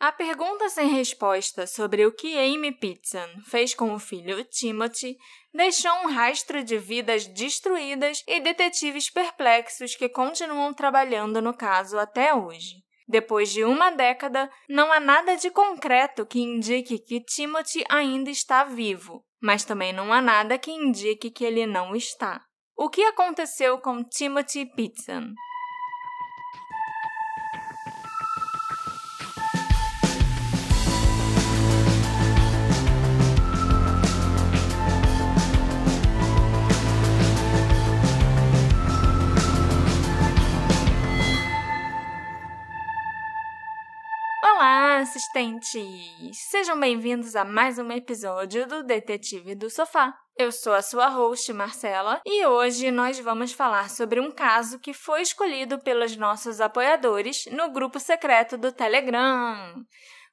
A pergunta sem resposta sobre o que Amy Pitson fez com o filho Timothy deixou um rastro de vidas destruídas e detetives perplexos que continuam trabalhando no caso até hoje. Depois de uma década, não há nada de concreto que indique que Timothy ainda está vivo, mas também não há nada que indique que ele não está. O que aconteceu com Timothy Pitson? Assistentes! Sejam bem-vindos a mais um episódio do Detetive do Sofá. Eu sou a sua host, Marcela, e hoje nós vamos falar sobre um caso que foi escolhido pelos nossos apoiadores no grupo secreto do Telegram.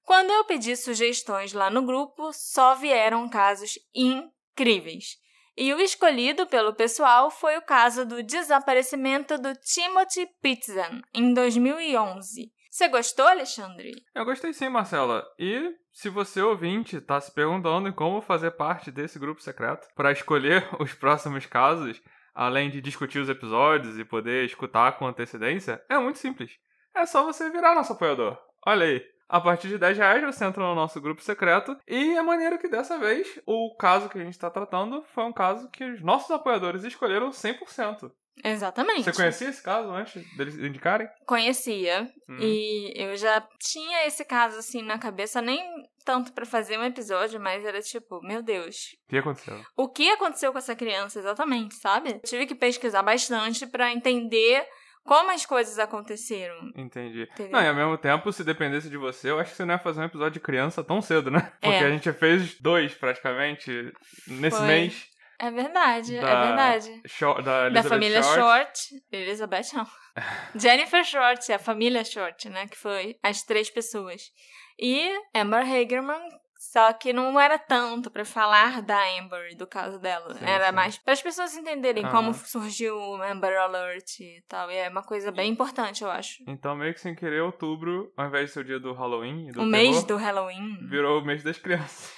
Quando eu pedi sugestões lá no grupo, só vieram casos incríveis. E o escolhido pelo pessoal foi o caso do desaparecimento do Timothy Pitzen, em 2011. Você gostou, Alexandre? Eu gostei sim, Marcela. E se você ouvinte está se perguntando como fazer parte desse grupo secreto para escolher os próximos casos, além de discutir os episódios e poder escutar com antecedência, é muito simples. É só você virar nosso apoiador. Olha aí. A partir de 10 reais você entra no nosso grupo secreto e é maneiro que dessa vez o caso que a gente está tratando foi um caso que os nossos apoiadores escolheram 100%. Exatamente. Você conhecia esse caso antes deles indicarem? Conhecia. Hum. E eu já tinha esse caso assim na cabeça, nem tanto para fazer um episódio, mas era tipo, meu Deus. O que aconteceu? O que aconteceu com essa criança exatamente, sabe? Eu tive que pesquisar bastante para entender como as coisas aconteceram. Entendi. Entendeu? Não, e ao mesmo tempo, se dependesse de você, eu acho que você não ia fazer um episódio de criança tão cedo, né? Porque é. a gente fez dois praticamente nesse Foi. mês. É verdade, é da, é verdade. Short, da, da, família Short. Short. Elizabeth não. Jennifer Short, a família Short, né? Que foi as três pessoas. E Amber Hagerman, só que não era tanto para falar da Amber, do caso dela. Sim, era sim. mais para as pessoas entenderem ah. como surgiu o Amber Alert e tal. E é uma coisa bem importante, eu acho. Então, meio que sem querer, outubro, ao invés de ser o dia do Halloween. Do o terror, mês do Halloween. Virou o mês das crianças.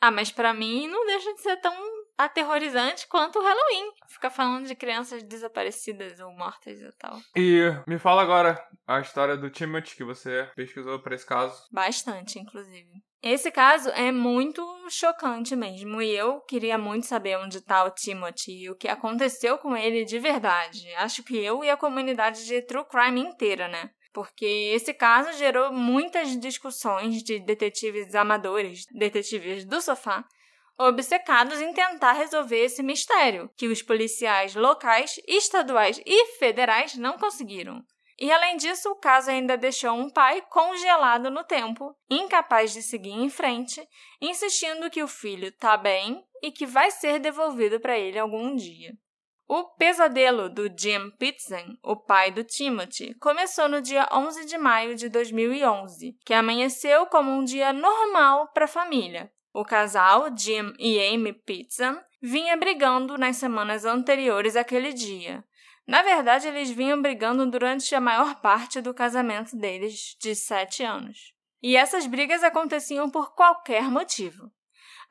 Ah, mas para mim não deixa de ser tão aterrorizante quanto o Halloween. Ficar falando de crianças desaparecidas ou mortas e tal. E me fala agora a história do Timothy que você pesquisou para esse caso. Bastante, inclusive. Esse caso é muito chocante mesmo, e eu queria muito saber onde está o Timothy e o que aconteceu com ele de verdade. Acho que eu e a comunidade de True Crime inteira, né? Porque esse caso gerou muitas discussões de detetives amadores, detetives do sofá, obcecados em tentar resolver esse mistério, que os policiais locais, estaduais e federais não conseguiram. E além disso, o caso ainda deixou um pai congelado no tempo, incapaz de seguir em frente, insistindo que o filho está bem e que vai ser devolvido para ele algum dia. O pesadelo do Jim Pitzen, o pai do Timothy, começou no dia 11 de maio de 2011, que amanheceu como um dia normal para a família, o casal, Jim e Amy Pitson, vinha brigando nas semanas anteriores àquele dia. Na verdade, eles vinham brigando durante a maior parte do casamento deles, de sete anos. E essas brigas aconteciam por qualquer motivo.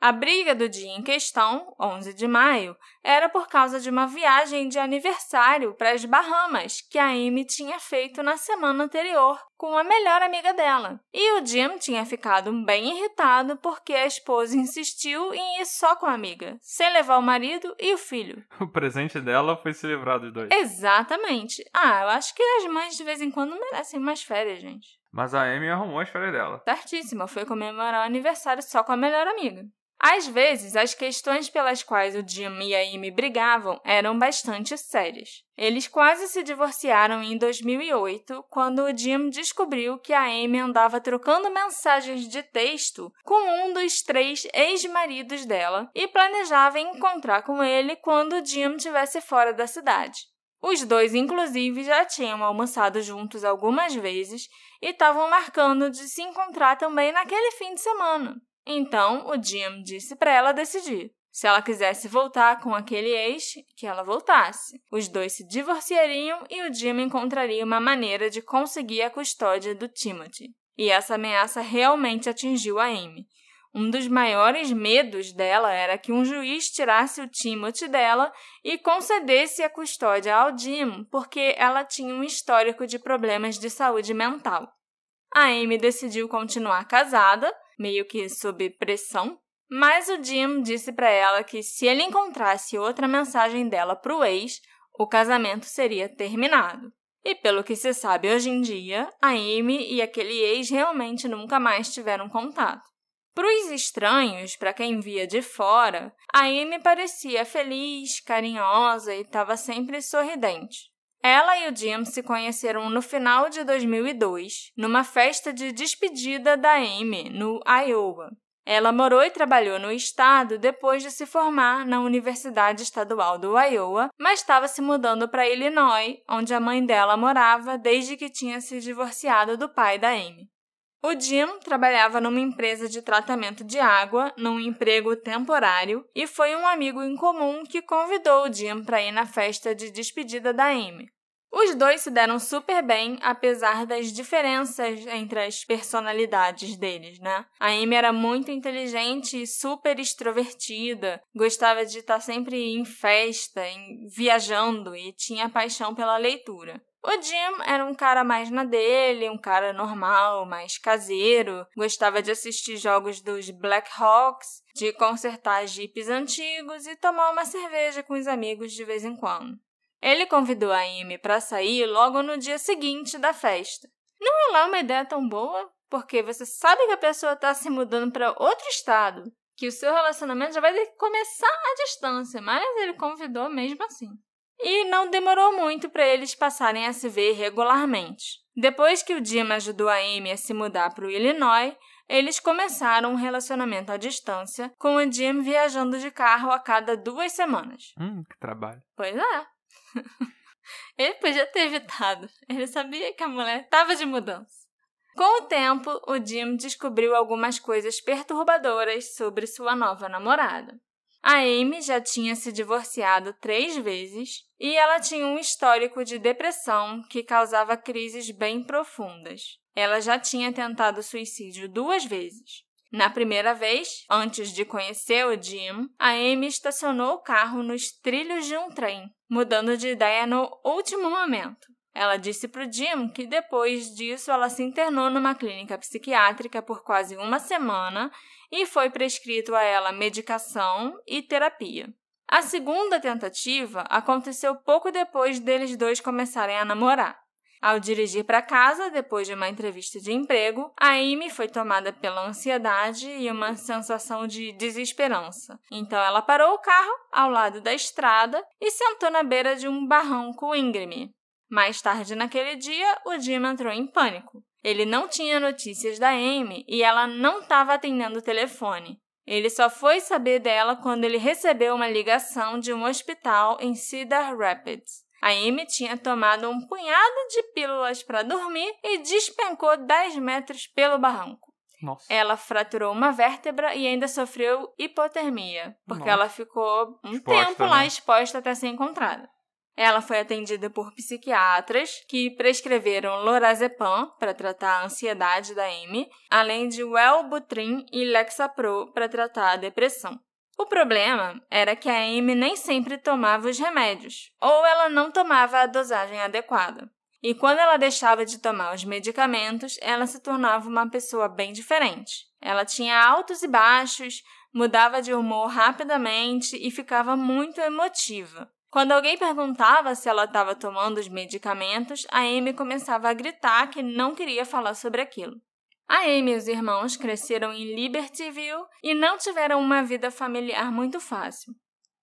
A briga do dia em questão, 11 de maio, era por causa de uma viagem de aniversário para as Bahamas que a Amy tinha feito na semana anterior com a melhor amiga dela. E o Jim tinha ficado bem irritado porque a esposa insistiu em ir só com a amiga, sem levar o marido e o filho. O presente dela foi se livrar dos dois. Exatamente. Ah, eu acho que as mães de vez em quando merecem mais férias, gente. Mas a Amy arrumou as férias dela. Certíssima, foi comemorar o aniversário só com a melhor amiga. Às vezes, as questões pelas quais o Jim e a Amy brigavam eram bastante sérias. Eles quase se divorciaram em 2008, quando o Jim descobriu que a Amy andava trocando mensagens de texto com um dos três ex-maridos dela e planejava encontrar com ele quando o Jim estivesse fora da cidade. Os dois, inclusive, já tinham almoçado juntos algumas vezes e estavam marcando de se encontrar também naquele fim de semana. Então, o Jim disse para ela decidir. Se ela quisesse voltar com aquele ex, que ela voltasse. Os dois se divorciariam e o Jim encontraria uma maneira de conseguir a custódia do Timothy. E essa ameaça realmente atingiu a Amy. Um dos maiores medos dela era que um juiz tirasse o Timothy dela e concedesse a custódia ao Jim, porque ela tinha um histórico de problemas de saúde mental. A Amy decidiu continuar casada, meio que sob pressão, mas o Jim disse para ela que se ele encontrasse outra mensagem dela para o ex, o casamento seria terminado. E pelo que se sabe hoje em dia, a Amy e aquele ex realmente nunca mais tiveram contato. Para os estranhos, para quem via de fora, a Amy parecia feliz, carinhosa e estava sempre sorridente. Ela e o Jim se conheceram no final de 2002, numa festa de despedida da Amy, no Iowa. Ela morou e trabalhou no estado depois de se formar na Universidade Estadual do Iowa, mas estava se mudando para Illinois, onde a mãe dela morava desde que tinha se divorciado do pai da Amy. O Jim trabalhava numa empresa de tratamento de água, num emprego temporário, e foi um amigo em comum que convidou o Jim para ir na festa de despedida da Amy. Os dois se deram super bem, apesar das diferenças entre as personalidades deles, né? A Amy era muito inteligente e super extrovertida, gostava de estar sempre em festa, em, viajando e tinha paixão pela leitura. O Jim era um cara mais na dele, um cara normal, mais caseiro, gostava de assistir jogos dos Black Hawks, de consertar jipes antigos e tomar uma cerveja com os amigos de vez em quando. Ele convidou a Amy para sair logo no dia seguinte da festa. Não é lá uma ideia tão boa, porque você sabe que a pessoa está se mudando para outro estado, que o seu relacionamento já vai começar à distância, mas ele convidou mesmo assim e não demorou muito para eles passarem a se ver regularmente. Depois que o Jim ajudou a Amy a se mudar para o Illinois, eles começaram um relacionamento à distância, com o Jim viajando de carro a cada duas semanas. Hum, que trabalho. Pois é. Ele podia ter evitado. Ele sabia que a mulher estava de mudança. Com o tempo, o Jim descobriu algumas coisas perturbadoras sobre sua nova namorada. A Amy já tinha se divorciado três vezes e ela tinha um histórico de depressão que causava crises bem profundas. Ela já tinha tentado suicídio duas vezes. Na primeira vez, antes de conhecer o Jim, a Amy estacionou o carro nos trilhos de um trem, mudando de ideia no último momento. Ela disse para o Jim que depois disso ela se internou numa clínica psiquiátrica por quase uma semana e foi prescrito a ela medicação e terapia. A segunda tentativa aconteceu pouco depois deles dois começarem a namorar. Ao dirigir para casa, depois de uma entrevista de emprego, a Amy foi tomada pela ansiedade e uma sensação de desesperança. Então ela parou o carro ao lado da estrada e sentou na beira de um barranco íngreme. Mais tarde naquele dia, o Jim entrou em pânico. Ele não tinha notícias da Amy e ela não estava atendendo o telefone. Ele só foi saber dela quando ele recebeu uma ligação de um hospital em Cedar Rapids. A Amy tinha tomado um punhado de pílulas para dormir e despencou 10 metros pelo barranco. Nossa. Ela fraturou uma vértebra e ainda sofreu hipotermia, porque Nossa. ela ficou um Exposta, tempo lá né? exposta até ser encontrada. Ela foi atendida por psiquiatras que prescreveram lorazepam para tratar a ansiedade da Amy, além de Wellbutrin e Lexapro para tratar a depressão. O problema era que a Amy nem sempre tomava os remédios, ou ela não tomava a dosagem adequada. E quando ela deixava de tomar os medicamentos, ela se tornava uma pessoa bem diferente. Ela tinha altos e baixos, mudava de humor rapidamente e ficava muito emotiva. Quando alguém perguntava se ela estava tomando os medicamentos, a Amy começava a gritar que não queria falar sobre aquilo. A Amy e os irmãos cresceram em Libertyville e não tiveram uma vida familiar muito fácil.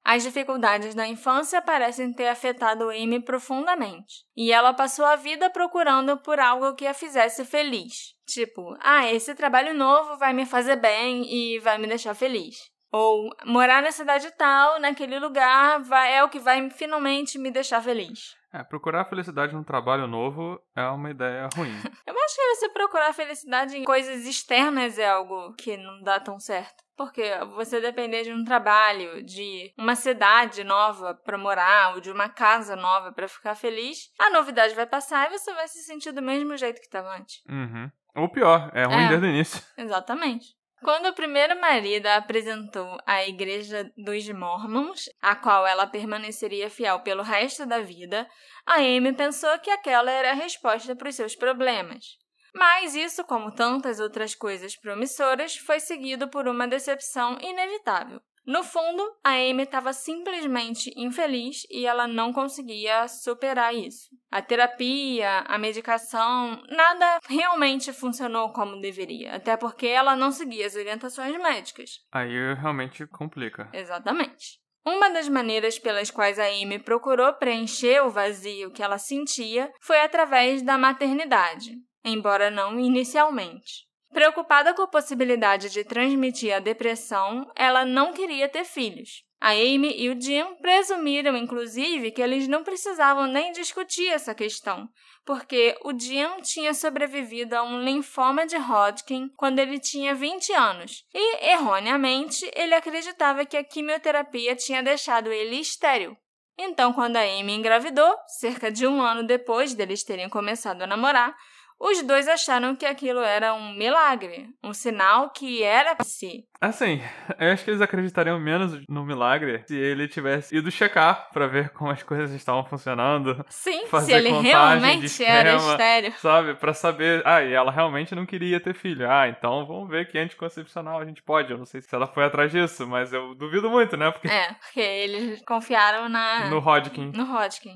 As dificuldades da infância parecem ter afetado Amy profundamente, e ela passou a vida procurando por algo que a fizesse feliz. Tipo, ah, esse trabalho novo vai me fazer bem e vai me deixar feliz. Ou morar na cidade tal, naquele lugar, vai, é o que vai finalmente me deixar feliz. É, procurar felicidade num trabalho novo é uma ideia ruim. Eu acho que você procurar felicidade em coisas externas é algo que não dá tão certo. Porque você depender de um trabalho, de uma cidade nova para morar, ou de uma casa nova para ficar feliz, a novidade vai passar e você vai se sentir do mesmo jeito que estava antes. Uhum. Ou pior, é ruim É. desde o início. Exatamente. Quando o primeiro marido a apresentou à Igreja dos Mormons, a qual ela permaneceria fiel pelo resto da vida, a Amy pensou que aquela era a resposta para os seus problemas. Mas isso, como tantas outras coisas promissoras, foi seguido por uma decepção inevitável. No fundo, a Amy estava simplesmente infeliz e ela não conseguia superar isso. A terapia, a medicação, nada realmente funcionou como deveria, até porque ela não seguia as orientações médicas. Aí realmente complica. Exatamente. Uma das maneiras pelas quais a Amy procurou preencher o vazio que ela sentia foi através da maternidade, embora não inicialmente. Preocupada com a possibilidade de transmitir a depressão, ela não queria ter filhos. A Amy e o Jim presumiram, inclusive, que eles não precisavam nem discutir essa questão, porque o Jim tinha sobrevivido a um linfoma de Hodgkin quando ele tinha 20 anos, e, erroneamente, ele acreditava que a quimioterapia tinha deixado ele estéril. Então, quando a Amy engravidou, cerca de um ano depois deles terem começado a namorar, os dois acharam que aquilo era um milagre, um sinal que era pra si. Assim, eu acho que eles acreditariam menos no milagre se ele tivesse ido checar pra ver como as coisas estavam funcionando, Sim, Fazer se ele contagem de realmente era esperma. estéreo. sabe? Pra saber. Ah, e ela realmente não queria ter filho. Ah, então vamos ver que anticoncepcional a gente pode. Eu não sei se ela foi atrás disso, mas eu duvido muito, né? Porque É, porque eles confiaram na no Hodgkin. no Hodgkin.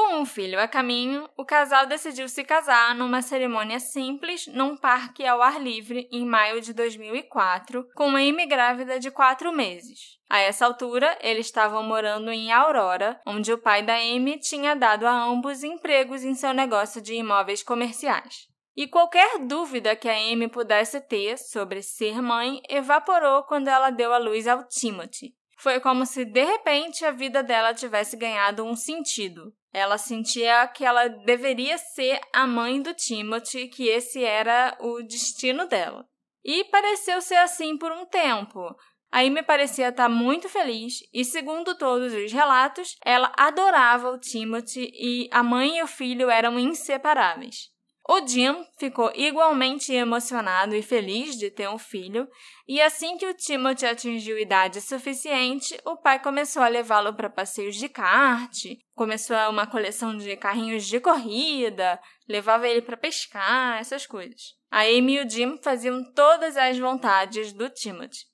Com um filho a caminho, o casal decidiu se casar numa cerimônia simples num parque ao ar livre em maio de 2004, com Amy grávida de quatro meses. A essa altura, eles estavam morando em Aurora, onde o pai da Amy tinha dado a ambos empregos em seu negócio de imóveis comerciais. E qualquer dúvida que a Amy pudesse ter sobre ser mãe evaporou quando ela deu à luz ao Timothy. Foi como se de repente a vida dela tivesse ganhado um sentido. Ela sentia que ela deveria ser a mãe do Timothy, que esse era o destino dela. E pareceu ser assim por um tempo. A Amy parecia estar muito feliz e, segundo todos os relatos, ela adorava o Timothy e a mãe e o filho eram inseparáveis. O Jim ficou igualmente emocionado e feliz de ter um filho, e assim que o Timothy atingiu idade suficiente, o pai começou a levá-lo para passeios de kart, começou uma coleção de carrinhos de corrida, levava ele para pescar, essas coisas. A Amy e o Jim faziam todas as vontades do Timothy.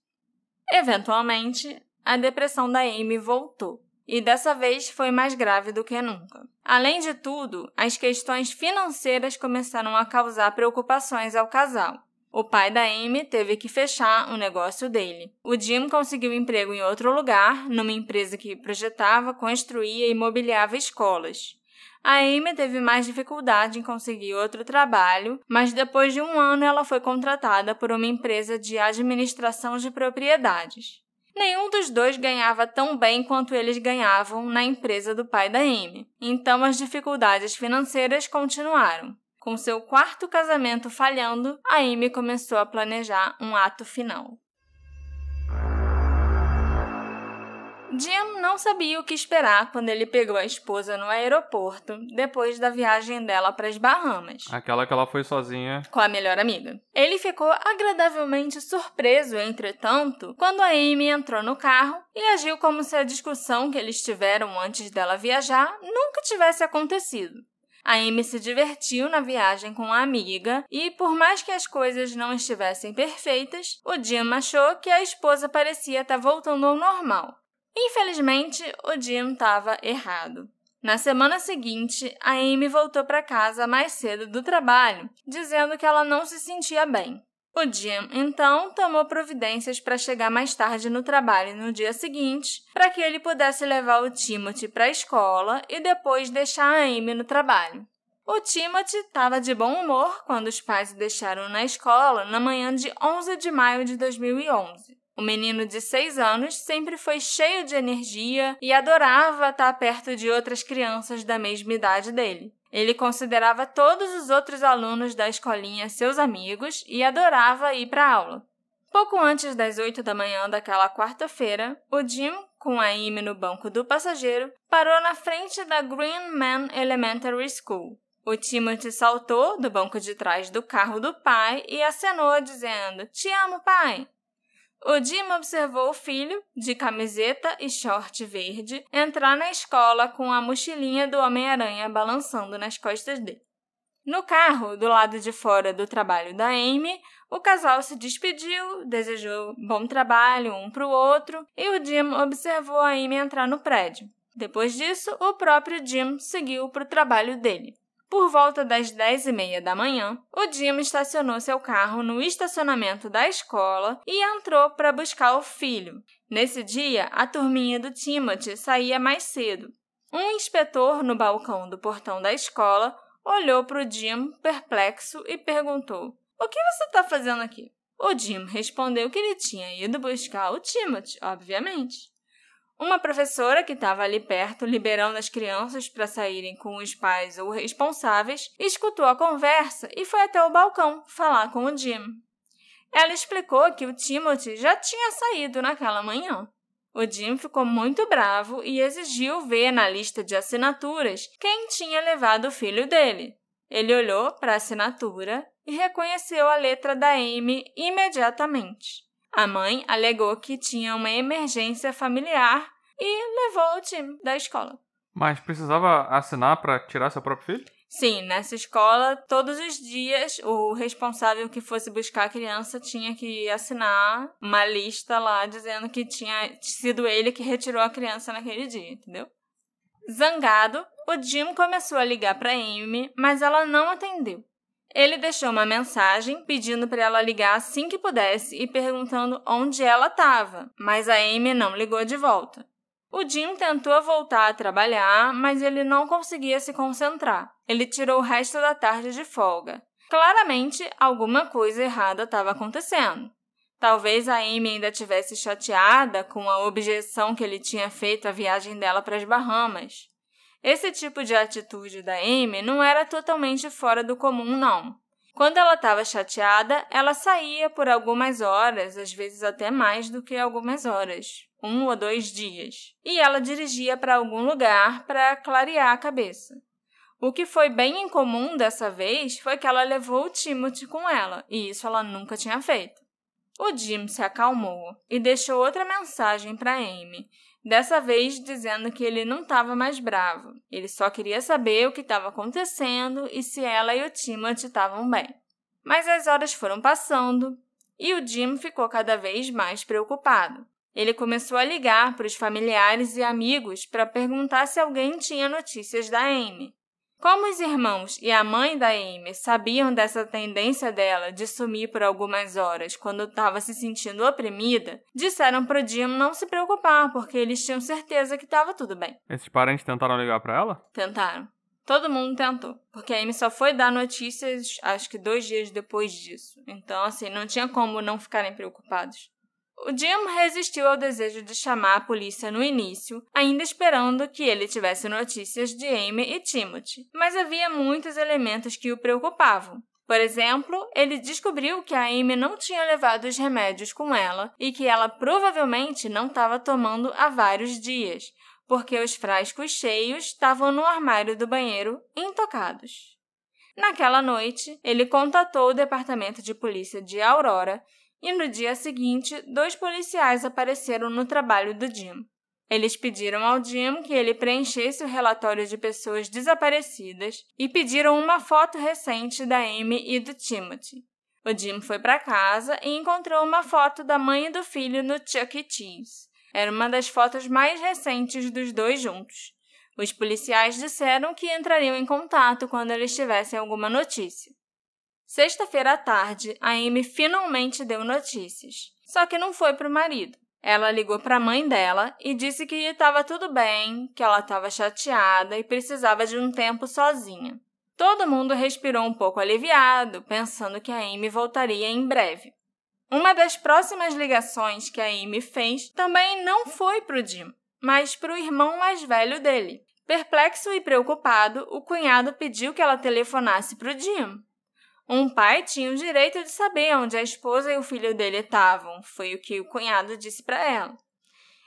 Eventualmente, a depressão da Amy voltou e dessa vez foi mais grave do que nunca. Além de tudo, as questões financeiras começaram a causar preocupações ao casal. O pai da Amy teve que fechar o negócio dele. O Jim conseguiu emprego em outro lugar, numa empresa que projetava, construía e mobiliava escolas. A Amy teve mais dificuldade em conseguir outro trabalho, mas depois de um ano ela foi contratada por uma empresa de administração de propriedades. Nenhum dos dois ganhava tão bem quanto eles ganhavam na empresa do pai da Amy, então as dificuldades financeiras continuaram. Com seu quarto casamento falhando, a Amy começou a planejar um ato final. Jim não sabia o que esperar quando ele pegou a esposa no aeroporto depois da viagem dela para as Bahamas Aquela que ela foi sozinha. com a melhor amiga. Ele ficou agradavelmente surpreso, entretanto, quando a Amy entrou no carro e agiu como se a discussão que eles tiveram antes dela viajar nunca tivesse acontecido. A Amy se divertiu na viagem com a amiga e, por mais que as coisas não estivessem perfeitas, o Jim achou que a esposa parecia estar voltando ao normal. Infelizmente, o Jim estava errado. Na semana seguinte, a Amy voltou para casa mais cedo do trabalho, dizendo que ela não se sentia bem. O Jim, então, tomou providências para chegar mais tarde no trabalho no dia seguinte, para que ele pudesse levar o Timothy para a escola e depois deixar a Amy no trabalho. O Timothy estava de bom humor quando os pais o deixaram na escola na manhã de 11 de maio de 2011. O menino de 6 anos sempre foi cheio de energia e adorava estar perto de outras crianças da mesma idade dele. Ele considerava todos os outros alunos da escolinha seus amigos e adorava ir para aula. Pouco antes das 8 da manhã daquela quarta-feira, o Jim, com a Amy no banco do passageiro, parou na frente da Green Man Elementary School. O Timothy saltou do banco de trás do carro do pai e acenou, dizendo: Te amo, pai! O Jim observou o filho, de camiseta e short verde, entrar na escola com a mochilinha do Homem-Aranha balançando nas costas dele. No carro, do lado de fora do trabalho da Amy, o casal se despediu, desejou bom trabalho um para o outro e o Jim observou a Amy entrar no prédio. Depois disso, o próprio Jim seguiu para o trabalho dele. Por volta das dez e meia da manhã, o Jim estacionou seu carro no estacionamento da escola e entrou para buscar o filho. Nesse dia, a turminha do Timothy saía mais cedo. Um inspetor no balcão do portão da escola olhou para o Jim perplexo e perguntou: O que você está fazendo aqui? O Jim respondeu que ele tinha ido buscar o Timothy, obviamente. Uma professora que estava ali perto, liberando as crianças para saírem com os pais ou responsáveis, escutou a conversa e foi até o balcão falar com o Jim. Ela explicou que o Timothy já tinha saído naquela manhã. O Jim ficou muito bravo e exigiu ver na lista de assinaturas quem tinha levado o filho dele. Ele olhou para a assinatura e reconheceu a letra da Amy imediatamente. A mãe alegou que tinha uma emergência familiar e levou o time da escola. Mas precisava assinar para tirar seu próprio filho? Sim, nessa escola, todos os dias, o responsável que fosse buscar a criança tinha que assinar uma lista lá dizendo que tinha sido ele que retirou a criança naquele dia, entendeu? Zangado, o Jim começou a ligar para Amy, mas ela não atendeu. Ele deixou uma mensagem pedindo para ela ligar assim que pudesse e perguntando onde ela estava, mas a Amy não ligou de volta. O Jim tentou voltar a trabalhar, mas ele não conseguia se concentrar. Ele tirou o resto da tarde de folga. Claramente, alguma coisa errada estava acontecendo. Talvez a Amy ainda tivesse chateada com a objeção que ele tinha feito à viagem dela para as Bahamas. Esse tipo de atitude da Amy não era totalmente fora do comum, não. Quando ela estava chateada, ela saía por algumas horas, às vezes até mais do que algumas horas, um ou dois dias, e ela dirigia para algum lugar para clarear a cabeça. O que foi bem incomum dessa vez foi que ela levou o Timothy com ela, e isso ela nunca tinha feito. O Jim se acalmou e deixou outra mensagem para Amy, dessa vez dizendo que ele não estava mais bravo. Ele só queria saber o que estava acontecendo e se ela e o Timothy estavam bem. Mas as horas foram passando e o Jim ficou cada vez mais preocupado. Ele começou a ligar para os familiares e amigos para perguntar se alguém tinha notícias da Amy. Como os irmãos e a mãe da Amy sabiam dessa tendência dela de sumir por algumas horas quando estava se sentindo oprimida, disseram para o Jim não se preocupar, porque eles tinham certeza que estava tudo bem. Esses parentes tentaram ligar para ela? Tentaram. Todo mundo tentou, porque a Amy só foi dar notícias acho que dois dias depois disso. Então, assim, não tinha como não ficarem preocupados. O Jim resistiu ao desejo de chamar a polícia no início, ainda esperando que ele tivesse notícias de Amy e Timothy, mas havia muitos elementos que o preocupavam. Por exemplo, ele descobriu que a Amy não tinha levado os remédios com ela e que ela provavelmente não estava tomando há vários dias, porque os frascos cheios estavam no armário do banheiro intocados. Naquela noite, ele contatou o departamento de polícia de Aurora e no dia seguinte, dois policiais apareceram no trabalho do Jim. Eles pediram ao Jim que ele preenchesse o relatório de pessoas desaparecidas e pediram uma foto recente da Amy e do Timothy. O Jim foi para casa e encontrou uma foto da mãe e do filho no Chuck E. Cheese. Era uma das fotos mais recentes dos dois juntos. Os policiais disseram que entrariam em contato quando eles tivessem alguma notícia. Sexta-feira à tarde, a Amy finalmente deu notícias. Só que não foi para o marido. Ela ligou para a mãe dela e disse que estava tudo bem, que ela estava chateada e precisava de um tempo sozinha. Todo mundo respirou um pouco aliviado, pensando que a Amy voltaria em breve. Uma das próximas ligações que a Amy fez também não foi para o Jim, mas para o irmão mais velho dele. Perplexo e preocupado, o cunhado pediu que ela telefonasse para o Jim. Um pai tinha o direito de saber onde a esposa e o filho dele estavam, foi o que o cunhado disse para ela.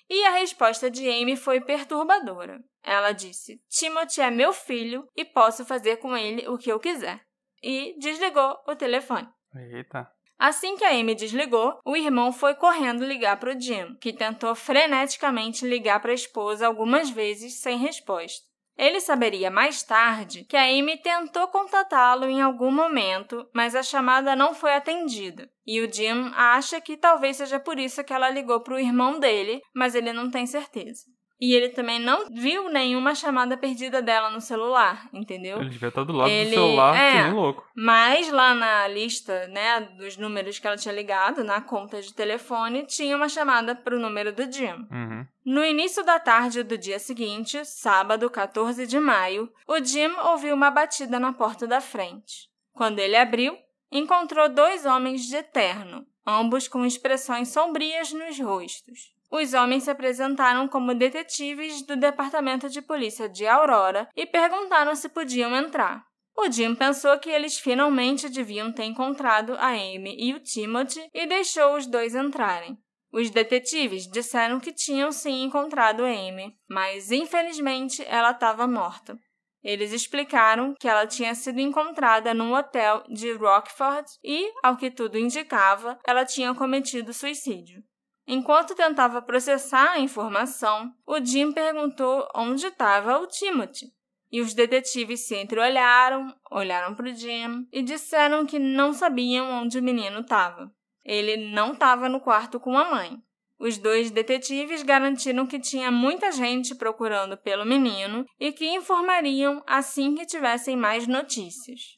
E a resposta de Amy foi perturbadora. Ela disse: Timothy é meu filho e posso fazer com ele o que eu quiser. E desligou o telefone. Eita. Assim que a Amy desligou, o irmão foi correndo ligar para o Jim, que tentou freneticamente ligar para a esposa algumas vezes sem resposta. Ele saberia mais tarde que a Amy tentou contatá-lo em algum momento, mas a chamada não foi atendida. E o Jim acha que talvez seja por isso que ela ligou para o irmão dele, mas ele não tem certeza. E ele também não viu nenhuma chamada perdida dela no celular, entendeu? Ele devia estar do lado ele, do celular, é, que nem louco. Mas lá na lista, né, dos números que ela tinha ligado, na conta de telefone, tinha uma chamada para o número do Jim. Uhum. No início da tarde do dia seguinte, sábado 14 de maio, o Jim ouviu uma batida na porta da frente. Quando ele abriu, encontrou dois homens de terno, ambos com expressões sombrias nos rostos. Os homens se apresentaram como detetives do Departamento de Polícia de Aurora e perguntaram se podiam entrar. O Jim pensou que eles finalmente deviam ter encontrado a Amy e o Timothy e deixou os dois entrarem. Os detetives disseram que tinham sim encontrado Amy, mas infelizmente ela estava morta. Eles explicaram que ela tinha sido encontrada num hotel de Rockford e, ao que tudo indicava, ela tinha cometido suicídio. Enquanto tentava processar a informação, o Jim perguntou onde estava o Timothy. E os detetives se entreolharam, olharam para o Jim e disseram que não sabiam onde o menino estava. Ele não estava no quarto com a mãe. Os dois detetives garantiram que tinha muita gente procurando pelo menino e que informariam assim que tivessem mais notícias.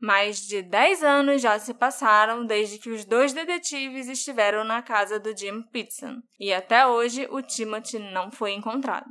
Mais de 10 anos já se passaram desde que os dois detetives estiveram na casa do Jim Pitson, e até hoje o Timothy não foi encontrado.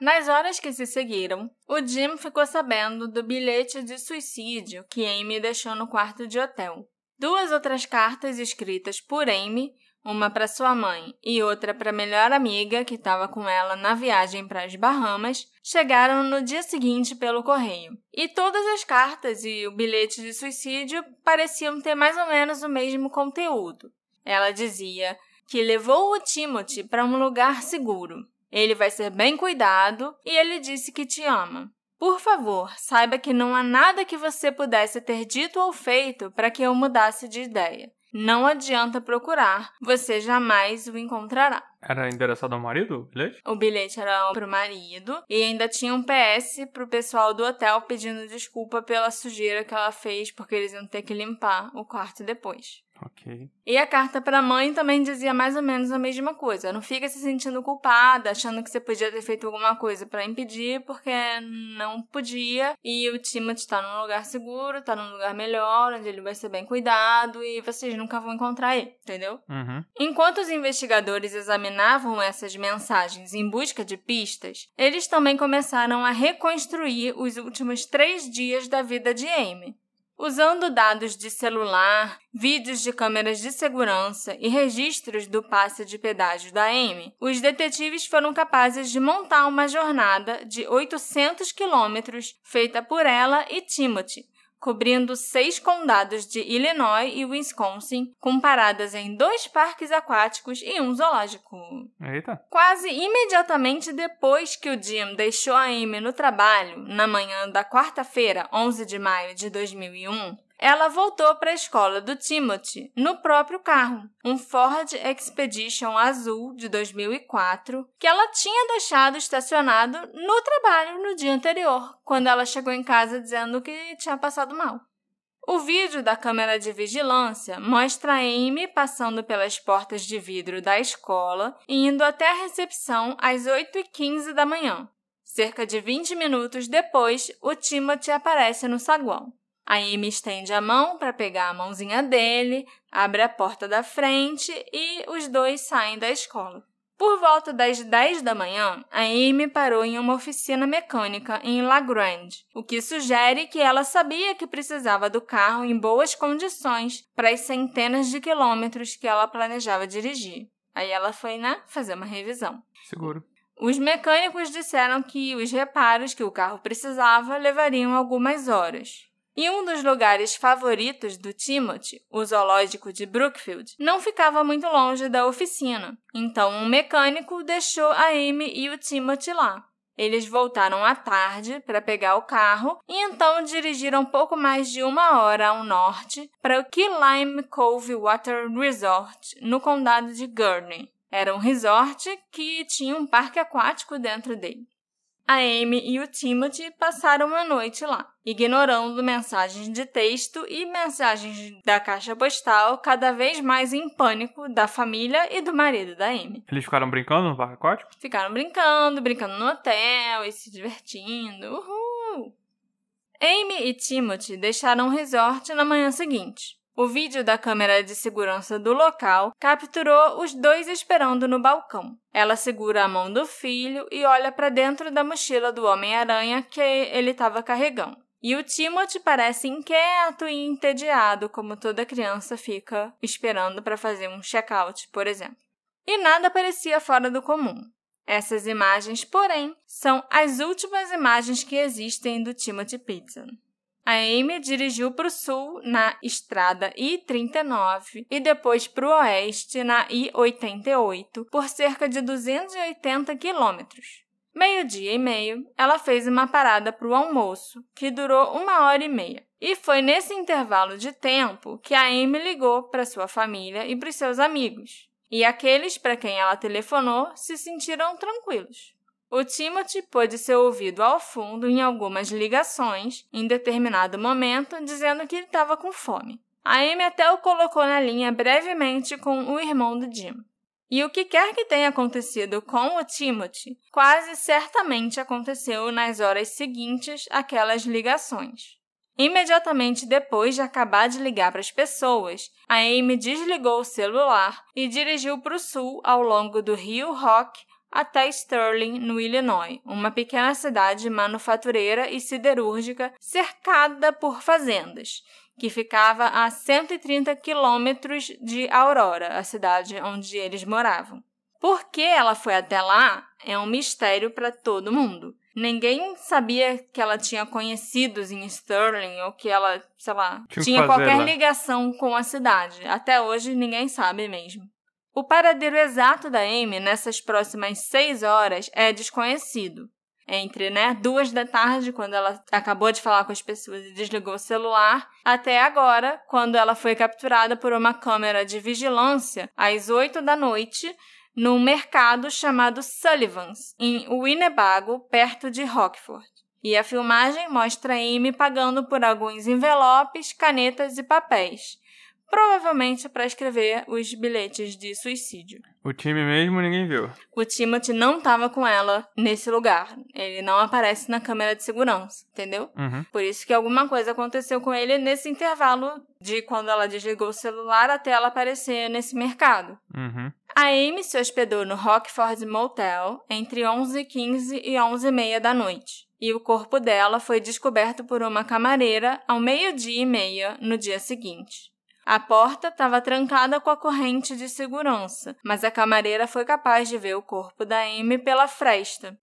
Nas horas que se seguiram, o Jim ficou sabendo do bilhete de suicídio que Amy deixou no quarto de hotel. Duas outras cartas escritas por Amy uma para sua mãe e outra para a melhor amiga que estava com ela na viagem para as Bahamas, chegaram no dia seguinte pelo correio. E todas as cartas e o bilhete de suicídio pareciam ter mais ou menos o mesmo conteúdo. Ela dizia que levou o Timothy para um lugar seguro. Ele vai ser bem cuidado e ele disse que te ama. Por favor, saiba que não há nada que você pudesse ter dito ou feito para que eu mudasse de ideia. Não adianta procurar, você jamais o encontrará. Era endereçado ao marido o bilhete? O bilhete era pro marido e ainda tinha um PS pro pessoal do hotel pedindo desculpa pela sujeira que ela fez, porque eles iam ter que limpar o quarto depois. Ok. E a carta para a mãe também dizia mais ou menos a mesma coisa. Não fica se sentindo culpada, achando que você podia ter feito alguma coisa para impedir, porque não podia. E o Timothy está num lugar seguro, está num lugar melhor, onde ele vai ser bem cuidado e vocês nunca vão encontrar ele, entendeu? Uhum. Enquanto os investigadores examinavam essas mensagens em busca de pistas, eles também começaram a reconstruir os últimos três dias da vida de Amy. Usando dados de celular, vídeos de câmeras de segurança e registros do passe de pedágio da Amy, os detetives foram capazes de montar uma jornada de 800 quilômetros feita por ela e Timothy, cobrindo seis condados de Illinois e Wisconsin, com paradas em dois parques aquáticos e um zoológico. Eita. Quase imediatamente depois que o Jim deixou a Amy no trabalho, na manhã da quarta-feira, 11 de maio de 2001, ela voltou para a escola do Timothy no próprio carro, um Ford Expedition azul de 2004, que ela tinha deixado estacionado no trabalho no dia anterior, quando ela chegou em casa dizendo que tinha passado mal. O vídeo da câmera de vigilância mostra Amy passando pelas portas de vidro da escola e indo até a recepção às 8h15 da manhã. Cerca de 20 minutos depois, o Timothy aparece no saguão. A Amy estende a mão para pegar a mãozinha dele, abre a porta da frente e os dois saem da escola. Por volta das 10 da manhã, a Amy parou em uma oficina mecânica em La Grande, o que sugere que ela sabia que precisava do carro em boas condições para as centenas de quilômetros que ela planejava dirigir. Aí ela foi, né, fazer uma revisão. Seguro. Os mecânicos disseram que os reparos que o carro precisava levariam algumas horas. E um dos lugares favoritos do Timothy, o zoológico de Brookfield, não ficava muito longe da oficina. Então, um mecânico deixou a Amy e o Timothy lá. Eles voltaram à tarde para pegar o carro e então dirigiram pouco mais de uma hora ao norte para o Key Lime Cove Water Resort, no condado de Gurney. Era um resort que tinha um parque aquático dentro dele a Amy e o Timothy passaram a noite lá, ignorando mensagens de texto e mensagens da caixa postal, cada vez mais em pânico da família e do marido da Amy. Eles ficaram brincando no parque aquático? Ficaram brincando, brincando no hotel e se divertindo. Uhul! Amy e Timothy deixaram o resort na manhã seguinte. O vídeo da câmera de segurança do local capturou os dois esperando no balcão. Ela segura a mão do filho e olha para dentro da mochila do Homem-Aranha que ele estava carregando. E o Timothy parece inquieto e entediado, como toda criança fica esperando para fazer um check-out, por exemplo. E nada parecia fora do comum. Essas imagens, porém, são as últimas imagens que existem do Timothy Pizzan. A Amy dirigiu para o sul na estrada I-39 e depois para o oeste na I-88 por cerca de 280 quilômetros. Meio-dia e meio, ela fez uma parada para o almoço, que durou uma hora e meia. E foi nesse intervalo de tempo que a Amy ligou para sua família e para seus amigos. E aqueles para quem ela telefonou se sentiram tranquilos. O Timothy pôde ser ouvido ao fundo em algumas ligações, em determinado momento, dizendo que ele estava com fome. A Amy até o colocou na linha brevemente com o irmão do Jim. E o que quer que tenha acontecido com o Timothy, quase certamente aconteceu nas horas seguintes àquelas ligações. Imediatamente depois de acabar de ligar para as pessoas, a Amy desligou o celular e dirigiu para o sul ao longo do rio Rock até Sterling, no Illinois, uma pequena cidade manufatureira e siderúrgica cercada por fazendas, que ficava a 130 quilômetros de Aurora, a cidade onde eles moravam. Por que ela foi até lá é um mistério para todo mundo. Ninguém sabia que ela tinha conhecidos em Sterling ou que ela, sei lá, tinha, tinha qualquer ligação com a cidade. Até hoje ninguém sabe mesmo. O paradeiro exato da Amy nessas próximas seis horas é desconhecido. Entre né, duas da tarde, quando ela acabou de falar com as pessoas e desligou o celular, até agora, quando ela foi capturada por uma câmera de vigilância às oito da noite, num mercado chamado Sullivan's, em Winnebago, perto de Rockford. E a filmagem mostra Amy pagando por alguns envelopes, canetas e papéis provavelmente para escrever os bilhetes de suicídio. O time mesmo ninguém viu. O Timothy não estava com ela nesse lugar. Ele não aparece na câmera de segurança, entendeu? Uhum. Por isso que alguma coisa aconteceu com ele nesse intervalo de quando ela desligou o celular até ela aparecer nesse mercado. Uhum. A Amy se hospedou no Rockford Motel entre 11h15 e 11h30 da noite. E o corpo dela foi descoberto por uma camareira ao meio-dia e meia no dia seguinte. A porta estava trancada com a corrente de segurança, mas a camareira foi capaz de ver o corpo da Amy pela fresta.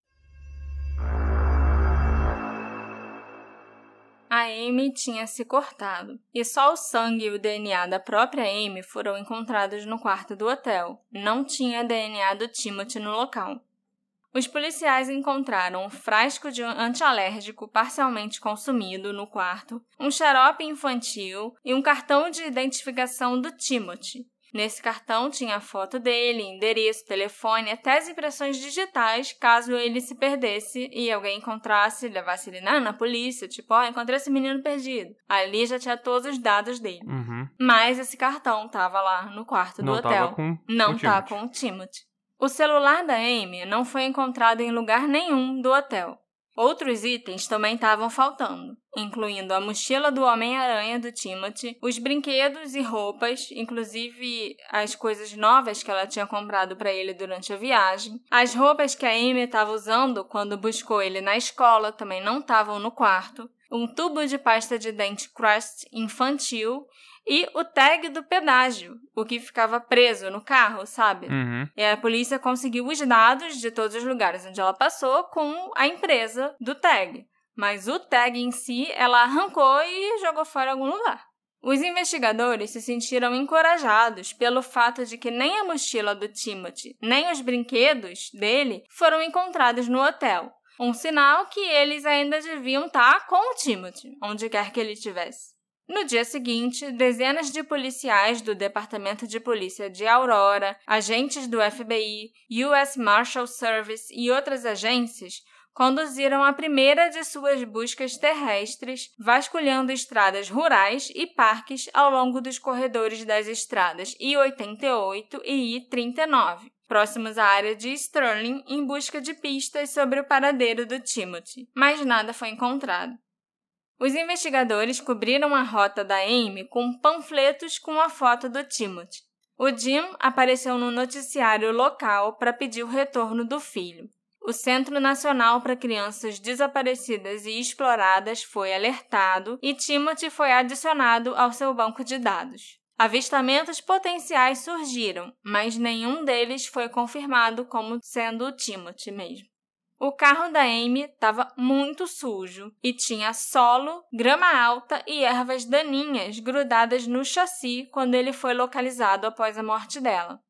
A Amy tinha se cortado, e só o sangue e o DNA da própria Amy foram encontrados no quarto do hotel. Não tinha DNA do Timothy no local. Os policiais encontraram um frasco de antialérgico parcialmente consumido no quarto, um xarope infantil e um cartão de identificação do Timothy. Nesse cartão tinha a foto dele, endereço, telefone, até as impressões digitais, caso ele se perdesse e alguém encontrasse, levasse ele na, na polícia, tipo, ó, oh, encontrei esse menino perdido. Ali já tinha todos os dados dele. Uhum. Mas esse cartão tava lá no quarto Não do hotel. Com Não tá com o Timothy. O celular da Amy não foi encontrado em lugar nenhum do hotel. Outros itens também estavam faltando, incluindo a mochila do Homem-Aranha do Timothy, os brinquedos e roupas, inclusive as coisas novas que ela tinha comprado para ele durante a viagem. As roupas que a Amy estava usando quando buscou ele na escola também não estavam no quarto. Um tubo de pasta de dente Crust infantil e o tag do pedágio, o que ficava preso no carro, sabe? Uhum. E a polícia conseguiu os dados de todos os lugares onde ela passou com a empresa do tag. mas o tag em si ela arrancou e jogou fora em algum lugar. Os investigadores se sentiram encorajados pelo fato de que nem a mochila do Timothy, nem os brinquedos dele foram encontrados no hotel. Um sinal que eles ainda deviam estar com o Timothy, onde quer que ele estivesse. No dia seguinte, dezenas de policiais do Departamento de Polícia de Aurora, agentes do FBI, US Marshal Service e outras agências conduziram a primeira de suas buscas terrestres, vasculhando estradas rurais e parques ao longo dos corredores das estradas I-88 e I-39, próximos à área de Sterling, em busca de pistas sobre o paradeiro do Timothy, mas nada foi encontrado. Os investigadores cobriram a rota da Amy com panfletos com a foto do Timothy. O Jim apareceu no noticiário local para pedir o retorno do filho. O Centro Nacional para Crianças Desaparecidas e Exploradas foi alertado e Timothy foi adicionado ao seu banco de dados. Avistamentos potenciais surgiram, mas nenhum deles foi confirmado como sendo o Timothy mesmo. O carro da Amy estava muito sujo e tinha solo, grama alta e ervas daninhas grudadas no chassi quando ele foi localizado após a morte dela.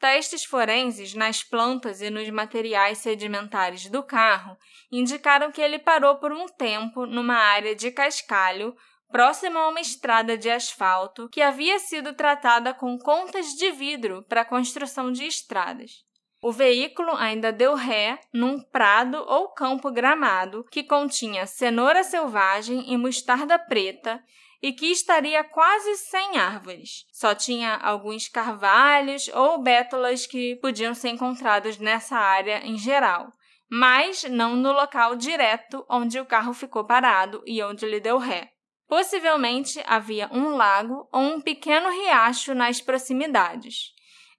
Testes forenses nas plantas e nos materiais sedimentares do carro indicaram que ele parou por um tempo numa área de cascalho próxima a uma estrada de asfalto que havia sido tratada com contas de vidro para a construção de estradas. O veículo ainda deu ré num prado ou campo gramado que continha cenoura selvagem e mostarda preta e que estaria quase sem árvores. Só tinha alguns carvalhos ou bétulas que podiam ser encontrados nessa área em geral, mas não no local direto onde o carro ficou parado e onde lhe deu ré. Possivelmente havia um lago ou um pequeno riacho nas proximidades.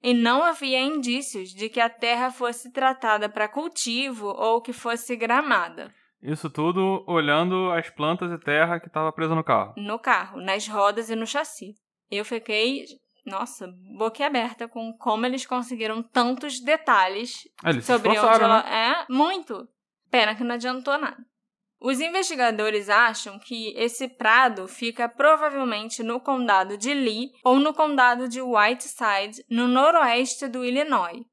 E não havia indícios de que a terra fosse tratada para cultivo ou que fosse gramada. Isso tudo olhando as plantas e terra que estava presa no carro. No carro, nas rodas e no chassi. Eu fiquei, nossa, boquiaberta com como eles conseguiram tantos detalhes Eles sobre se onde ela né? é. Muito. Pena que não adiantou nada. Os investigadores acham que esse prado fica provavelmente no condado de Lee ou no condado de Whiteside, no noroeste do Illinois.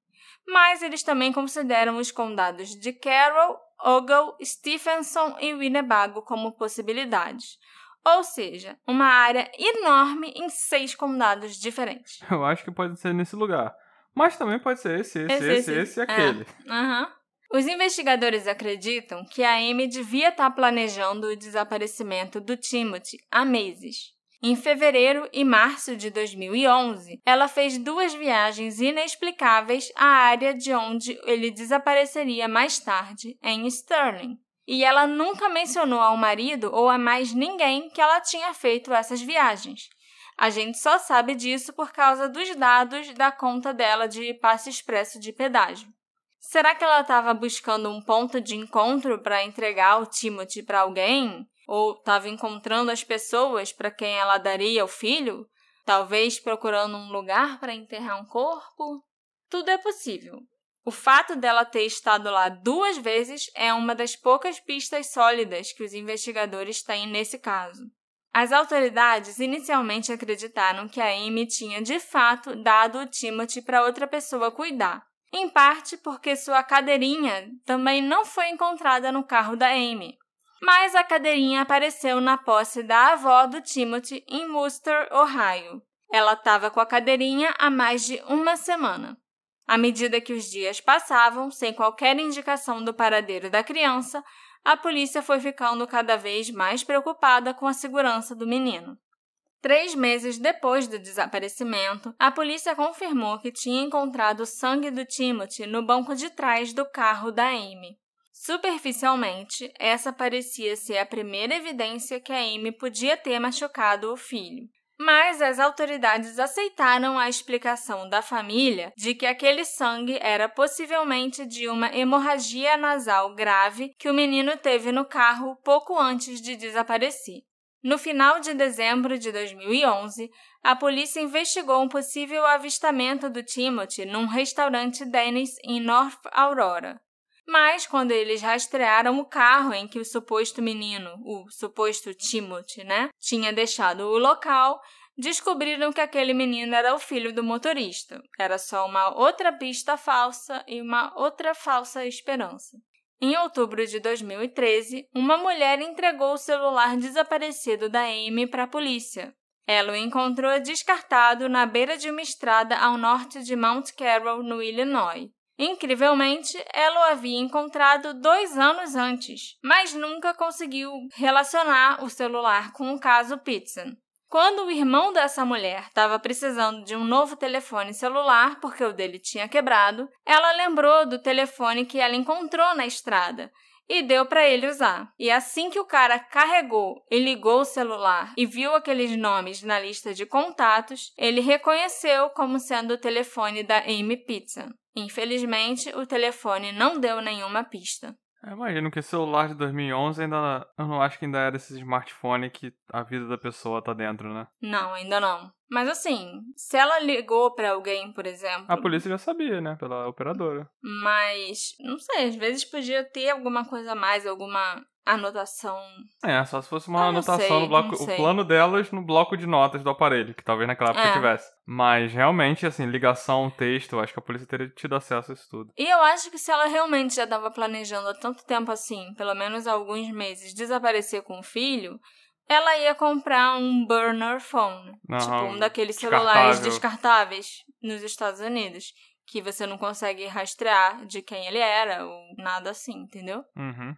Mas eles também consideram os condados de Carroll Ogle, Stephenson e Winnebago como possibilidades. Ou seja, uma área enorme em seis condados diferentes. Eu acho que pode ser nesse lugar. Mas também pode ser esse, esse, Esse, esse, esse. esse, e É. aquele. Aham. Os investigadores acreditam que a Amy devia estar planejando o desaparecimento do Timothy há meses. Em fevereiro e março de 2011, ela fez duas viagens inexplicáveis à área de onde ele desapareceria mais tarde, em Sterling. E ela nunca mencionou ao marido ou a mais ninguém que ela tinha feito essas viagens. A gente só sabe disso por causa dos dados da conta dela de passe expresso de pedágio. Será que ela estava buscando um ponto de encontro para entregar o Timothy para alguém? Ou estava encontrando as pessoas para quem ela daria o filho? Talvez procurando um lugar para enterrar um corpo? Tudo é possível. O fato dela ter estado lá duas vezes é uma das poucas pistas sólidas que os investigadores têm nesse caso. As autoridades inicialmente acreditaram que a Amy tinha de fato dado o Timothy para outra pessoa cuidar, em parte porque sua cadeirinha também não foi encontrada no carro da Amy. Mas a cadeirinha apareceu na posse da avó do Timothy em Worcester, Ohio. Ela estava com a cadeirinha há mais de uma semana. À medida que os dias passavam, sem qualquer indicação do paradeiro da criança, a polícia foi ficando cada vez mais preocupada com a segurança do menino. Três meses depois do desaparecimento, a polícia confirmou que tinha encontrado o sangue do Timothy no banco de trás do carro da Amy. Superficialmente, essa parecia ser a primeira evidência que a Amy podia ter machucado o filho. Mas as autoridades aceitaram a explicação da família de que aquele sangue era possivelmente de uma hemorragia nasal grave que o menino teve no carro pouco antes de desaparecer. No final de dezembro de 2011, a polícia investigou um possível avistamento do Timothy num restaurante Dennis em North Aurora. Mas quando eles rastrearam o carro em que o suposto menino, o suposto Timothy, né, tinha deixado o local, descobriram que aquele menino era o filho do motorista. Era só uma outra pista falsa e uma outra falsa esperança. Em outubro de 2013, uma mulher entregou o celular desaparecido da Amy para a polícia. Ela o encontrou descartado na beira de uma estrada ao norte de Mount Carroll, no Illinois. Incrivelmente, ela o havia encontrado dois anos antes, mas nunca conseguiu relacionar o celular com o caso Pitson. Quando o irmão dessa mulher estava precisando de um novo telefone celular porque o dele tinha quebrado, ela lembrou do telefone que ela encontrou na estrada e deu para ele usar. E assim que o cara carregou e ligou o celular e viu aqueles nomes na lista de contatos, ele reconheceu como sendo o telefone da Amy Pizza. Infelizmente, o telefone não deu nenhuma pista. Eu imagino que celular de 2011 ainda. Eu não acho que ainda era esse smartphone que a vida da pessoa tá dentro, né? Não, ainda não. Mas assim, se ela ligou para alguém, por exemplo. A polícia já sabia, né? Pela operadora. Mas, não sei, às vezes podia ter alguma coisa a mais, alguma anotação. É, só se fosse uma anotação sei, no bloco. O plano delas no bloco de notas do aparelho, que talvez naquela época é. tivesse. Mas realmente, assim, ligação, texto, acho que a polícia teria tido acesso a isso tudo. E eu acho que se ela realmente já estava planejando há tanto tempo assim, pelo menos alguns meses, desaparecer com o filho, ela ia comprar um burner phone. Tipo, um daqueles celulares descartáveis nos Estados Unidos. Que você não consegue rastrear de quem ele era ou nada assim, entendeu? Uhum.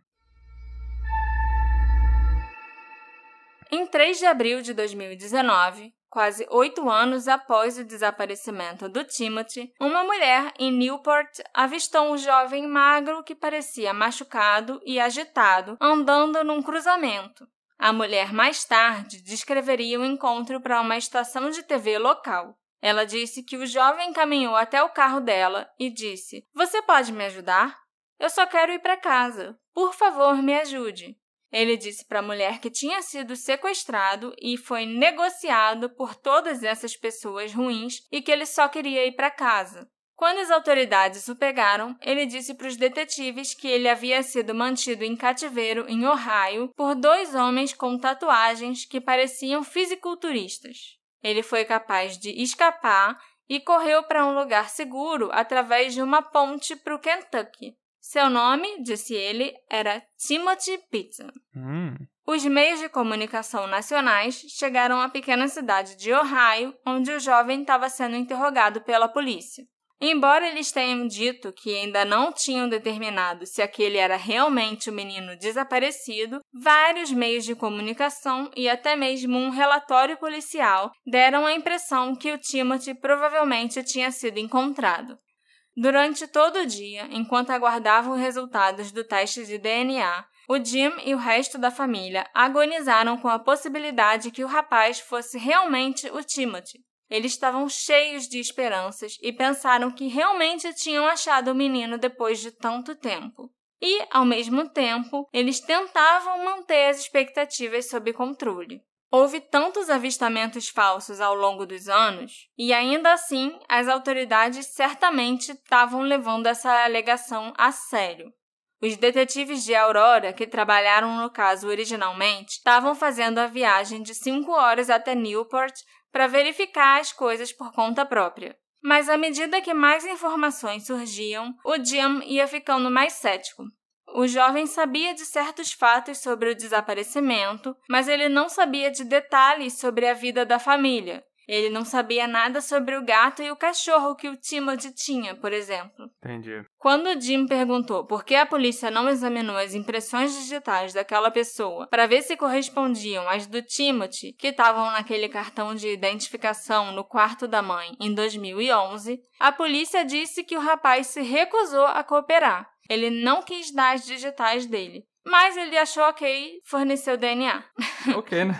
Em 3 de abril de 2019, quase oito anos após o desaparecimento do Timothy, uma mulher em Newport avistou um jovem magro que parecia machucado e agitado andando num cruzamento. A mulher mais tarde descreveria o encontro para uma estação de TV local. Ela disse que o jovem caminhou até o carro dela e disse: Você pode me ajudar? Eu só quero ir para casa. Por favor, me ajude. Ele disse para a mulher que tinha sido sequestrado e foi negociado por todas essas pessoas ruins e que ele só queria ir para casa. Quando as autoridades o pegaram, ele disse para os detetives que ele havia sido mantido em cativeiro em Ohio por dois homens com tatuagens que pareciam fisiculturistas. Ele foi capaz de escapar e correu para um lugar seguro através de uma ponte para o Kentucky. Seu nome, disse ele, era Timothy Pitson. Hum. Os meios de comunicação nacionais chegaram à pequena cidade de Ohio, onde o jovem estava sendo interrogado pela polícia. Embora eles tenham dito que ainda não tinham determinado se aquele era realmente o menino desaparecido, vários meios de comunicação e até mesmo um relatório policial deram a impressão que o Timothy provavelmente tinha sido encontrado. Durante todo o dia, enquanto aguardavam os resultados do teste de DNA, o Jim e o resto da família agonizaram com a possibilidade que o rapaz fosse realmente o Timothy. Eles estavam cheios de esperanças e pensaram que realmente tinham achado o menino depois de tanto tempo. E, ao mesmo tempo, eles tentavam manter as expectativas sob controle. Houve tantos avistamentos falsos ao longo dos anos, e ainda assim as autoridades certamente estavam levando essa alegação a sério. Os detetives de Aurora, que trabalharam no caso originalmente, estavam fazendo a viagem de cinco horas até Newport para verificar as coisas por conta própria. Mas à medida que mais informações surgiam, o Jim ia ficando mais cético. O jovem sabia de certos fatos sobre o desaparecimento, mas ele não sabia de detalhes sobre a vida da família. Ele não sabia nada sobre o gato e o cachorro que o Timothy tinha, por exemplo. Entendi. Quando Jim perguntou por que a polícia não examinou as impressões digitais daquela pessoa para ver se correspondiam às do Timothy, que estavam naquele cartão de identificação no quarto da mãe em 2011, a polícia disse que o rapaz se recusou a cooperar. Ele não quis dar as digitais dele, mas ele achou ok fornecer o DNA. Ok, né?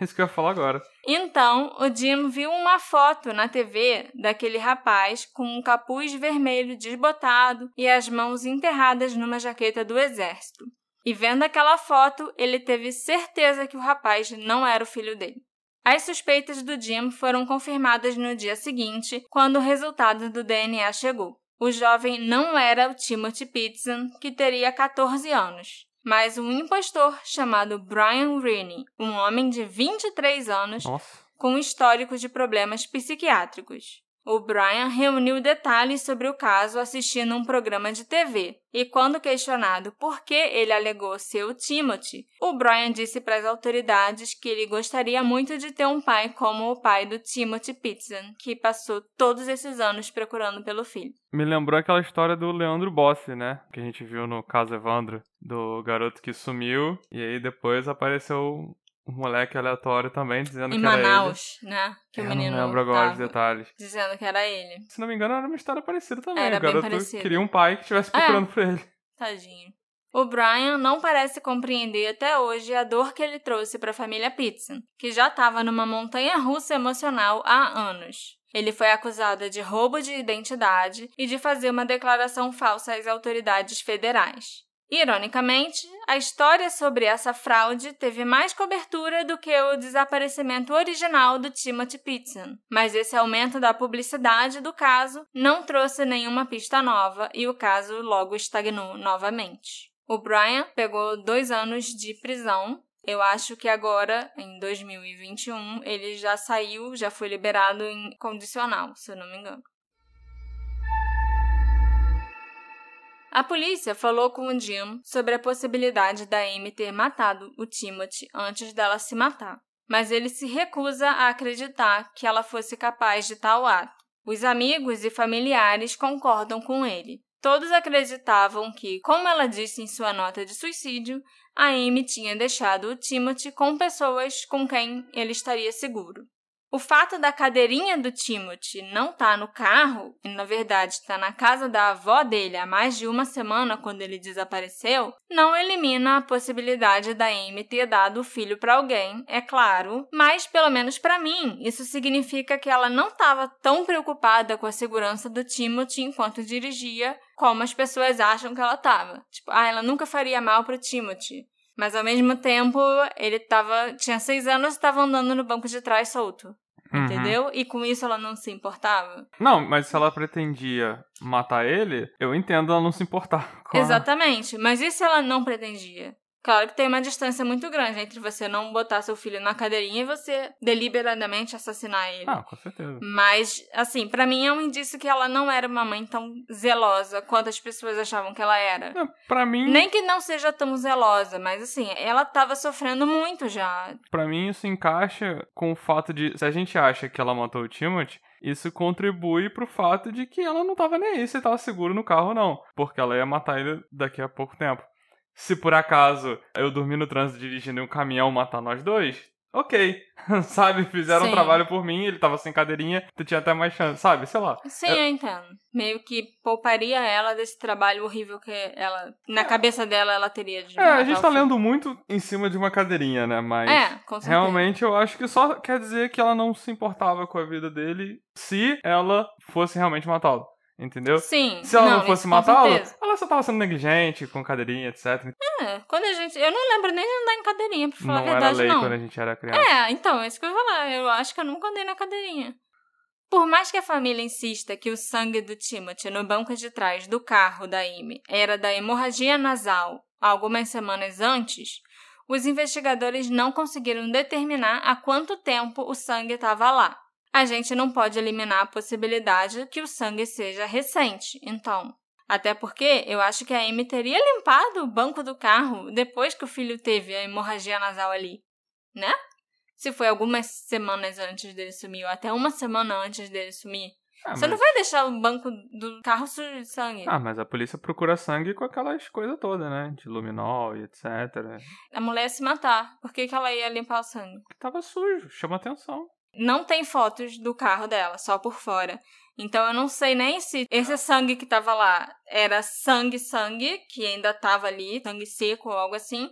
Isso que eu ia falar agora. Então, o Jim viu uma foto na TV daquele rapaz com um capuz vermelho desbotado e as mãos enterradas numa jaqueta do exército. E vendo aquela foto, ele teve certeza que o rapaz não era o filho dele. As suspeitas do Jim foram confirmadas no dia seguinte, quando o resultado do DNA chegou. O jovem não era o Timothy Pitson, que teria 14 anos, mas um impostor chamado Brian Rennie, um homem de 23 anos Nossa. com histórico de problemas psiquiátricos. O Brian reuniu detalhes sobre o caso assistindo um programa de TV, e quando questionado por que ele alegou ser o Timothy, o Brian disse para as autoridades que ele gostaria muito de ter um pai como o pai do Timothy Pitson, que passou todos esses anos procurando pelo filho. Me lembrou aquela história do Leandro Bossi, né? Que a gente viu no caso Evandro, do garoto que sumiu e aí depois apareceu um moleque aleatório também dizendo Em que era ele. Manaus, né? Que Eu o menino não lembro agora os detalhes. dizendo que era ele. Se não me engano, era uma história parecida também. Era o bem garoto parecida. queria um pai que estivesse procurando por ele. Tadinho. O Brian não parece compreender até hoje a dor que ele trouxe para a família Pitson, que já estava numa montanha russa emocional há anos. Ele foi acusado de roubo de identidade e de fazer uma declaração falsa às autoridades federais. Ironicamente, a história sobre essa fraude teve mais cobertura do que o desaparecimento original do Timothy Pitson, mas esse aumento da publicidade do caso não trouxe nenhuma pista nova e o caso logo estagnou novamente. O Brian pegou dois anos de prisão. Eu acho que agora, em 2021, ele já saiu, já foi liberado em condicional, se eu não me engano. A polícia falou com o Jim sobre a possibilidade da Amy ter matado o Timothy antes dela se matar, mas ele se recusa a acreditar que ela fosse capaz de tal ato. Os amigos e familiares concordam com ele. Todos acreditavam que, como ela disse em sua nota de suicídio, a Amy tinha deixado o Timothy com pessoas com quem ele estaria seguro. O fato da cadeirinha do Timothy não estar no carro, e na verdade está na casa da avó dele há mais de uma semana quando ele desapareceu, não elimina a possibilidade da Amy ter dado o filho para alguém, é claro, mas pelo menos para mim, isso significa que ela não estava tão preocupada com a segurança do Timothy enquanto dirigia, como as pessoas acham que ela estava. Tipo, ah, ela nunca faria mal pro Timothy. Mas ao mesmo tempo, ele tava. tinha seis anos e estava andando no banco de trás solto. Uhum. Entendeu? E com isso ela não se importava. Não, mas se ela pretendia matar ele, eu entendo ela não se importar a- Exatamente. Mas e se ela não pretendia? Claro que tem uma distância muito grande entre você não botar seu filho na cadeirinha e você deliberadamente assassinar ele. Ah, com certeza. Mas, assim, pra mim é um indício que ela não era uma mãe tão zelosa quanto as pessoas achavam que ela era. Não, Pra mim, Nem que não seja tão zelosa, mas assim, ela tava sofrendo muito já. Pra mim isso encaixa com o fato de, se a gente acha que ela matou o Timothy, isso contribui pro fato de que ela não tava nem aí se tava seguro no carro ou não, porque ela ia matar ele daqui a pouco tempo. Se por acaso eu dormir no trânsito dirigindo e um caminhão matar nós dois, ok, sabe? Fizeram um Sim. trabalho por mim, ele tava sem cadeirinha, tu tinha até mais chance, sabe? Sei lá. Sim, eu entendo. Meio que pouparia ela desse trabalho horrível que ela, na cabeça dela, ela teria de É, a gente tá filho. lendo muito em cima de uma cadeirinha, né? Mas. É, com certeza. Realmente, eu acho que só quer dizer que ela não se importava com a vida dele se ela fosse realmente matá-lo. Entendeu? Sim. Se ela não, isso fosse matá-lo, certeza. ela só tava sendo negligente, com cadeirinha, etc. É, quando a gente. Eu não lembro nem de andar em cadeirinha, pra falar não a era verdade, lei não. quando a gente era criança. É, então, é isso que eu ia falar. Eu acho que eu nunca andei na cadeirinha. Por mais que a família insista que o sangue do Timothy no banco de trás do carro da Amy era da hemorragia nasal algumas semanas antes, os investigadores não conseguiram determinar há quanto tempo o sangue estava lá. A gente não pode eliminar a possibilidade que o sangue seja recente, então. Até porque eu acho que a Amy teria limpado o banco do carro depois que o filho teve a hemorragia nasal ali, né? Se foi algumas semanas antes dele sumir, ou até uma semana antes dele sumir. Ah, Você mas... não vai deixar o banco do carro sujo de sangue. ah, mas a polícia procura sangue com aquelas coisas todas, né? De luminol e etc. A mulher ia se matar. Por que, que ela ia limpar o sangue? Que tava sujo, chama atenção. Não tem fotos do carro dela, só por fora. Então eu não sei nem se esse sangue que tava lá era sangue, sangue, que ainda tava ali, sangue seco ou algo assim,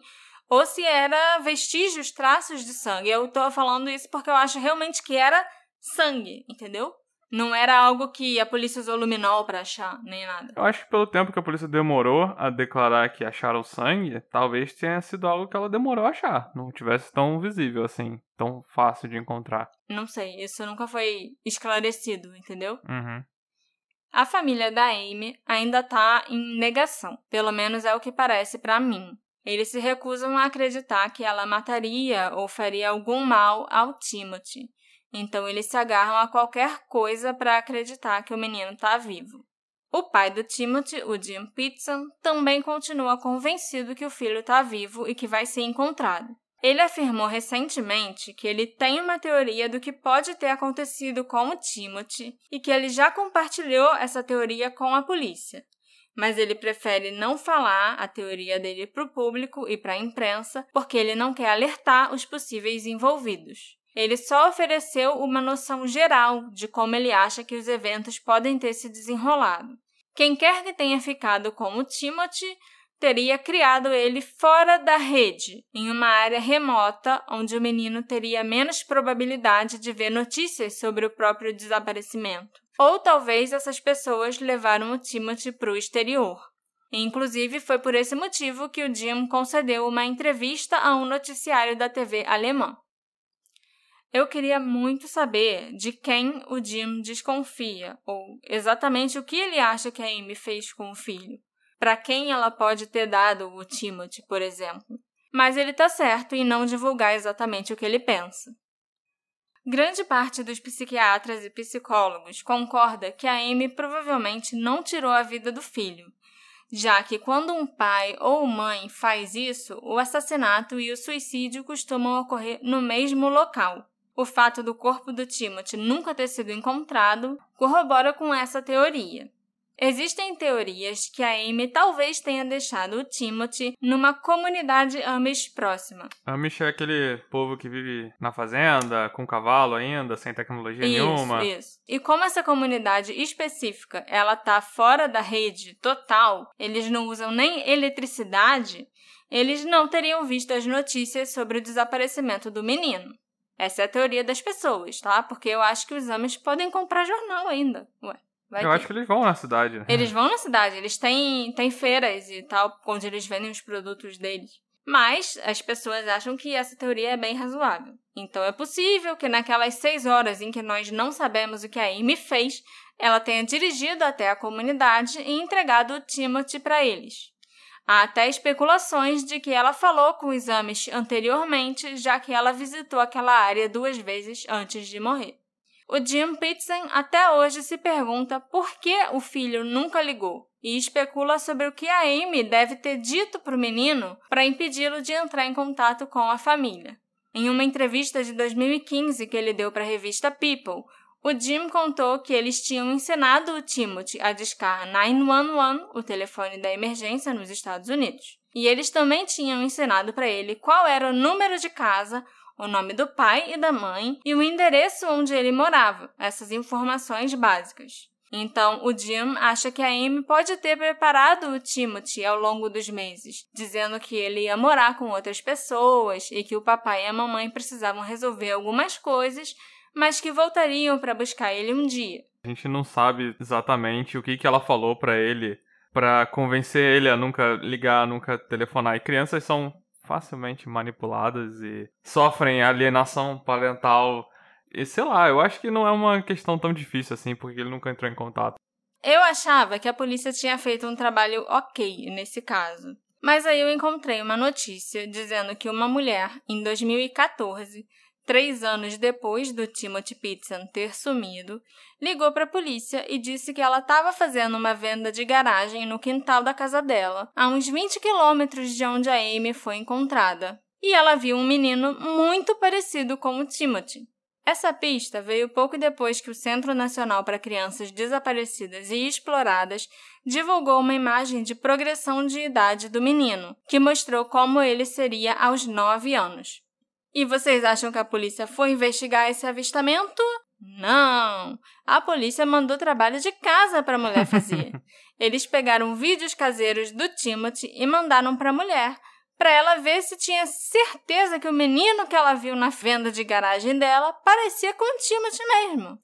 ou se era vestígios, traços de sangue. Eu tô falando isso porque eu acho realmente que era sangue, entendeu? Não era algo que a polícia usou luminol pra achar, nem nada. Eu acho que pelo tempo que a polícia demorou a declarar que acharam sangue, talvez tenha sido algo que ela demorou a achar. Não tivesse tão visível assim, tão fácil de encontrar. Não sei, isso nunca foi esclarecido, entendeu? Uhum. A família da Amy ainda está em negação, pelo menos é o que parece para mim. Eles se recusam a acreditar que ela mataria ou faria algum mal ao Timothy. Então eles se agarram a qualquer coisa para acreditar que o menino está vivo. O pai do Timothy, o Jim Pitson, também continua convencido que o filho está vivo e que vai ser encontrado. Ele afirmou recentemente que ele tem uma teoria do que pode ter acontecido com o Timothy e que ele já compartilhou essa teoria com a polícia. Mas ele prefere não falar a teoria dele para o público e para a imprensa porque ele não quer alertar os possíveis envolvidos. Ele só ofereceu uma noção geral de como ele acha que os eventos podem ter se desenrolado. Quem quer que tenha ficado com o Timothy teria criado ele fora da rede, em uma área remota onde o menino teria menos probabilidade de ver notícias sobre o próprio desaparecimento. Ou talvez essas pessoas levaram o Timothy para o exterior. Inclusive, foi por esse motivo que o Jim concedeu uma entrevista a um noticiário da TV alemã. Eu queria muito saber de quem o Jim desconfia, ou exatamente o que ele acha que a Amy fez com o filho para quem ela pode ter dado o Timothy, por exemplo. Mas ele está certo em não divulgar exatamente o que ele pensa. Grande parte dos psiquiatras e psicólogos concorda que a Amy provavelmente não tirou a vida do filho, já que quando um pai ou mãe faz isso, o assassinato e o suicídio costumam ocorrer no mesmo local. O fato do corpo do Timothy nunca ter sido encontrado corrobora com essa teoria. Existem teorias que a Amy talvez tenha deixado o Timothy numa comunidade Amish próxima. Amish é aquele povo que vive na fazenda, com cavalo ainda, sem tecnologia isso, nenhuma. Isso. E como essa comunidade específica, ela tá fora da rede total, eles não usam nem eletricidade, eles não teriam visto as notícias sobre o desaparecimento do menino. Essa é a teoria das pessoas, tá? Porque eu acho que os Amish podem comprar jornal ainda. Ué. Vai eu que... acho que eles vão na cidade. Né? Eles vão na cidade, eles têm, têm feiras e tal, onde eles vendem os produtos deles. Mas as pessoas acham que essa teoria é bem razoável. Então é possível que naquelas seis horas em que nós não sabemos o que a Amy fez, ela tenha dirigido até a comunidade e entregado o Timothy para eles. Há até especulações de que ela falou com os Amish anteriormente, já que ela visitou aquela área duas vezes antes de morrer. O Jim Pitsen até hoje se pergunta por que o filho nunca ligou e especula sobre o que a Amy deve ter dito para o menino para impedi-lo de entrar em contato com a família. Em uma entrevista de 2015 que ele deu para a revista People, o Jim contou que eles tinham ensinado o Timothy a discar 911, o telefone da emergência nos Estados Unidos. E eles também tinham ensinado para ele qual era o número de casa o nome do pai e da mãe e o endereço onde ele morava, essas informações básicas. Então, o Jim acha que a Amy pode ter preparado o Timothy ao longo dos meses, dizendo que ele ia morar com outras pessoas e que o papai e a mamãe precisavam resolver algumas coisas, mas que voltariam para buscar ele um dia. A gente não sabe exatamente o que, que ela falou para ele para convencer ele a nunca ligar, nunca telefonar. E crianças são facilmente manipuladas e sofrem alienação parental. E sei lá, eu acho que não é uma questão tão difícil assim, porque ele nunca entrou em contato. Eu achava que a polícia tinha feito um trabalho ok nesse caso. Mas aí eu encontrei uma notícia dizendo que uma mulher, em 2014, três anos depois do Timothy Pitson ter sumido, ligou para a polícia e disse que ela estava fazendo uma venda de garagem no quintal da casa dela, a uns 20 quilômetros de onde a Amy foi encontrada. E ela viu um menino muito parecido com o Timothy. Essa pista veio pouco depois que o Centro Nacional para Crianças Desaparecidas e Exploradas divulgou uma imagem de progressão de idade do menino, que mostrou como ele seria aos 9 anos. E vocês acham que a polícia foi investigar esse avistamento? Não! A polícia mandou trabalho de casa para a mulher fazer. Eles pegaram vídeos caseiros do Timothy e mandaram para a mulher, para ela ver se tinha certeza que o menino que ela viu na venda de garagem dela parecia com o Timothy mesmo.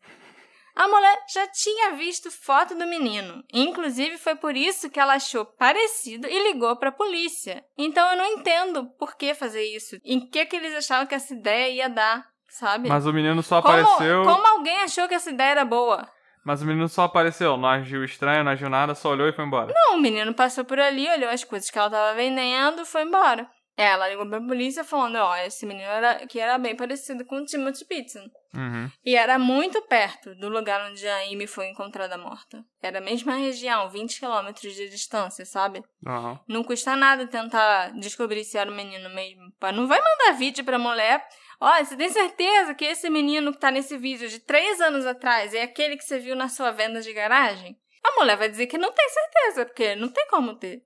A mulher já tinha visto foto do menino. Inclusive, foi por isso que ela achou parecido e ligou para a polícia. Então, eu não entendo por que fazer isso. Em que, que eles achavam que essa ideia ia dar, sabe? Mas o menino só como, apareceu. Como alguém achou que essa ideia era boa? Mas o menino só apareceu, não agiu estranho, não agiu nada, só olhou e foi embora. Não, o menino passou por ali, olhou as coisas que ela tava vendendo, foi embora. Ela ligou pra polícia falando, ó, esse menino era, que era bem parecido com o Timothy Pitson. Uhum. E era muito perto do lugar onde a Amy foi encontrada morta. Era a mesma região, 20 quilômetros de distância, sabe? Uhum. Não custa nada tentar descobrir se era o menino mesmo. Não vai mandar vídeo pra mulher. Ó, você tem certeza que esse menino que tá nesse vídeo de três anos atrás é aquele que você viu na sua venda de garagem? A mulher vai dizer que não tem certeza, porque não tem como ter.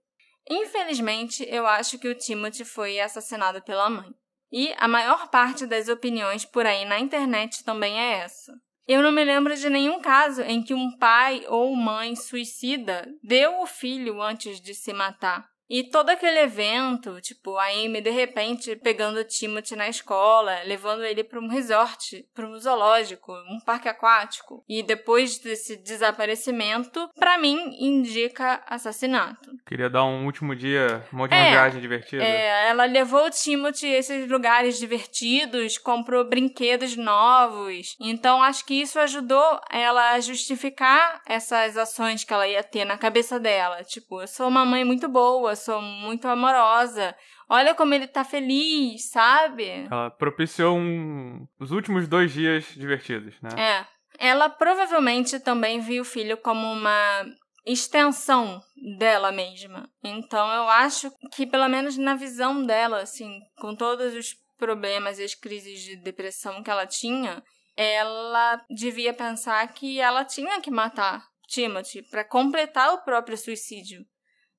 Infelizmente, eu acho que o Timothy foi assassinado pela mãe. E a maior parte das opiniões por aí na internet também é essa. Eu não me lembro de nenhum caso em que um pai ou mãe suicida deu o filho antes de se matar. E todo aquele evento, tipo, a Amy de repente pegando o Timothy na escola, levando ele para um resort, para um zoológico, um parque aquático. E depois desse desaparecimento, pra mim, indica assassinato. Queria dar um último dia, uma última É, viagem divertida. É, ela levou o Timothy a esses lugares divertidos, comprou brinquedos novos. Então, acho que isso ajudou ela a justificar essas ações que ela ia ter na cabeça dela. Tipo, eu sou uma mãe muito boa, sou muito amorosa. Olha como ele tá feliz, sabe? Ela propiciou um... os últimos dois dias divertidos, né? É. Ela provavelmente também viu o filho como uma extensão dela mesma. Então eu acho que pelo menos na visão dela, assim, com todos os problemas e as crises de depressão que ela tinha, ela devia pensar que ela tinha que matar Timothy para completar o próprio suicídio.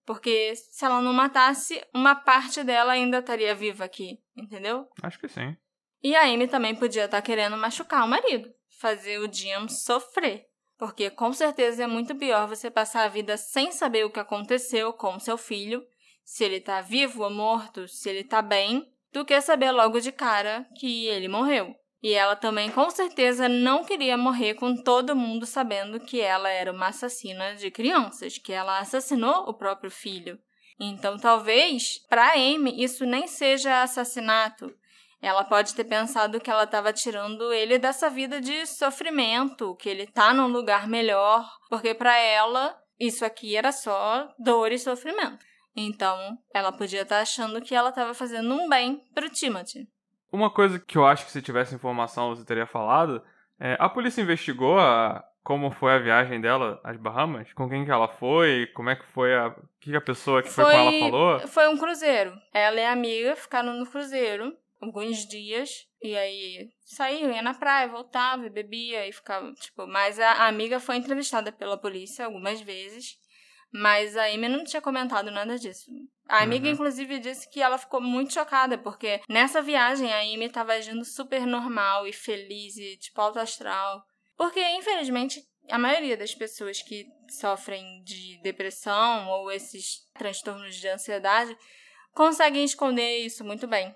Porque se ela não matasse, uma parte dela ainda estaria viva aqui, entendeu? Acho que sim. E a Amy também podia estar querendo machucar o marido, fazer o Jim sofrer. Porque com certeza é muito pior você passar a vida sem saber o que aconteceu com seu filho, se ele tá vivo ou morto, se ele tá bem, do que saber logo de cara que ele morreu. E ela também com certeza não queria morrer com todo mundo sabendo que ela era uma assassina de crianças, que ela assassinou o próprio filho. Então talvez, para Amy, isso nem seja assassinato, ela pode ter pensado que ela estava tirando ele dessa vida de sofrimento, que ele tá num lugar melhor, porque para ela isso aqui era só dor e sofrimento. Então, ela podia estar achando que ela estava fazendo um bem pro Timothy. Uma coisa que eu acho que se tivesse informação você teria falado, é, a polícia investigou a, como foi a viagem dela às Bahamas? Com quem que ela foi? Como é que foi a... O que que a pessoa que foi, com ela falou? Foi um cruzeiro. Ela e a amiga ficaram no cruzeiro alguns dias. E aí saíam, ia na praia, voltava, e bebia e ficava, tipo, mas a, a amiga foi entrevistada pela polícia algumas vezes. Mas a Amy não tinha comentado nada disso. A amiga, Uhum. inclusive, disse que ela ficou muito chocada, porque nessa viagem a Amy tava agindo super normal e feliz e, tipo, alto astral. Porque, infelizmente, a maioria das pessoas que sofrem de depressão ou esses transtornos de ansiedade conseguem esconder isso muito bem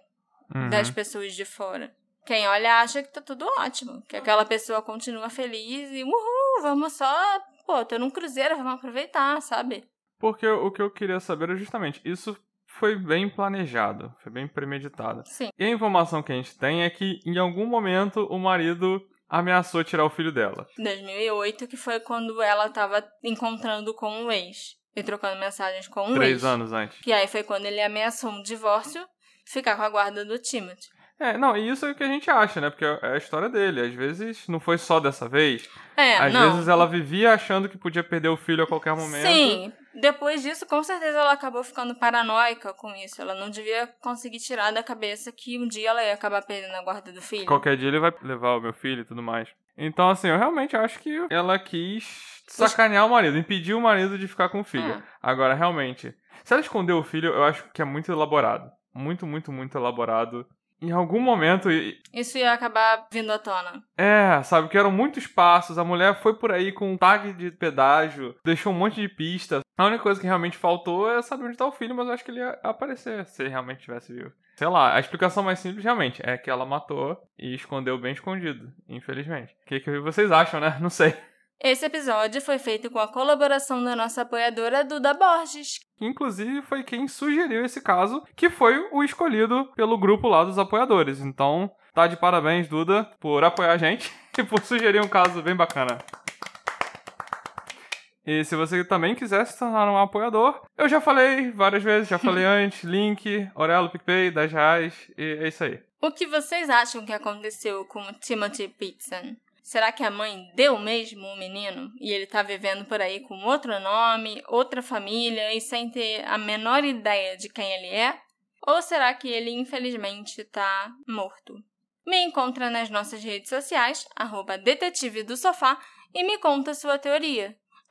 Uhum. das pessoas de fora. Quem olha acha que tá tudo ótimo, que aquela pessoa continua feliz e uhul, vamos só, pô, tô num cruzeiro, vamos aproveitar, sabe? Porque o que eu queria saber é justamente, isso foi bem planejado, foi bem premeditado. Sim. E a informação que a gente tem é que em algum momento o marido ameaçou tirar o filho dela. 2008, que foi quando ela tava encontrando com o ex e trocando mensagens com o Três ex. anos antes. Que aí foi quando ele ameaçou um divórcio, ficar com a guarda do Timothy. É, não, e isso é o que a gente acha, né? Porque é a história dele. Às vezes não foi só dessa vez. É, Às não. vezes ela vivia achando que podia perder o filho a qualquer momento. Sim, depois disso, com certeza ela acabou ficando paranoica com isso. Ela não devia conseguir tirar da cabeça que um dia ela ia acabar perdendo a guarda do filho. Qualquer dia ele vai levar o meu filho e tudo mais. Então, assim, eu realmente acho que ela quis sacanear o marido, impedir o marido de ficar com o filho. É. Agora, realmente, se ela escondeu o filho, eu acho que é muito elaborado. Muito, muito, muito elaborado. Em algum momento, Isso ia acabar vindo à tona. é, sabe, que eram muitos passos, a mulher foi por aí com um tag de pedágio, deixou um monte de pistas. A única coisa que realmente faltou é saber onde tá o filho, mas eu acho que ele ia aparecer se ele realmente tivesse vivo. Sei lá, a explicação mais simples realmente é que ela matou e escondeu bem escondido, infelizmente. O que, que vocês acham, né? Não sei. Esse episódio foi feito com a colaboração da nossa apoiadora Duda Borges. Inclusive foi quem sugeriu esse caso, que foi o escolhido pelo grupo lá dos apoiadores. Então, tá de parabéns, Duda, por apoiar a gente e por sugerir um caso bem bacana. E se você também quiser se tornar um apoiador, eu já falei várias vezes, já falei antes, link, Orelo, PicPay, 10 reais, e é isso aí. O que vocês acham que aconteceu com o Timothy Pitson? Será que a mãe deu mesmo o menino e ele tá vivendo por aí com outro nome, outra família e sem ter a menor ideia de quem ele é? Ou será que ele infelizmente tá morto? Me encontra nas nossas redes sociais, arroba detetive do sofá, e me conta sua teoria.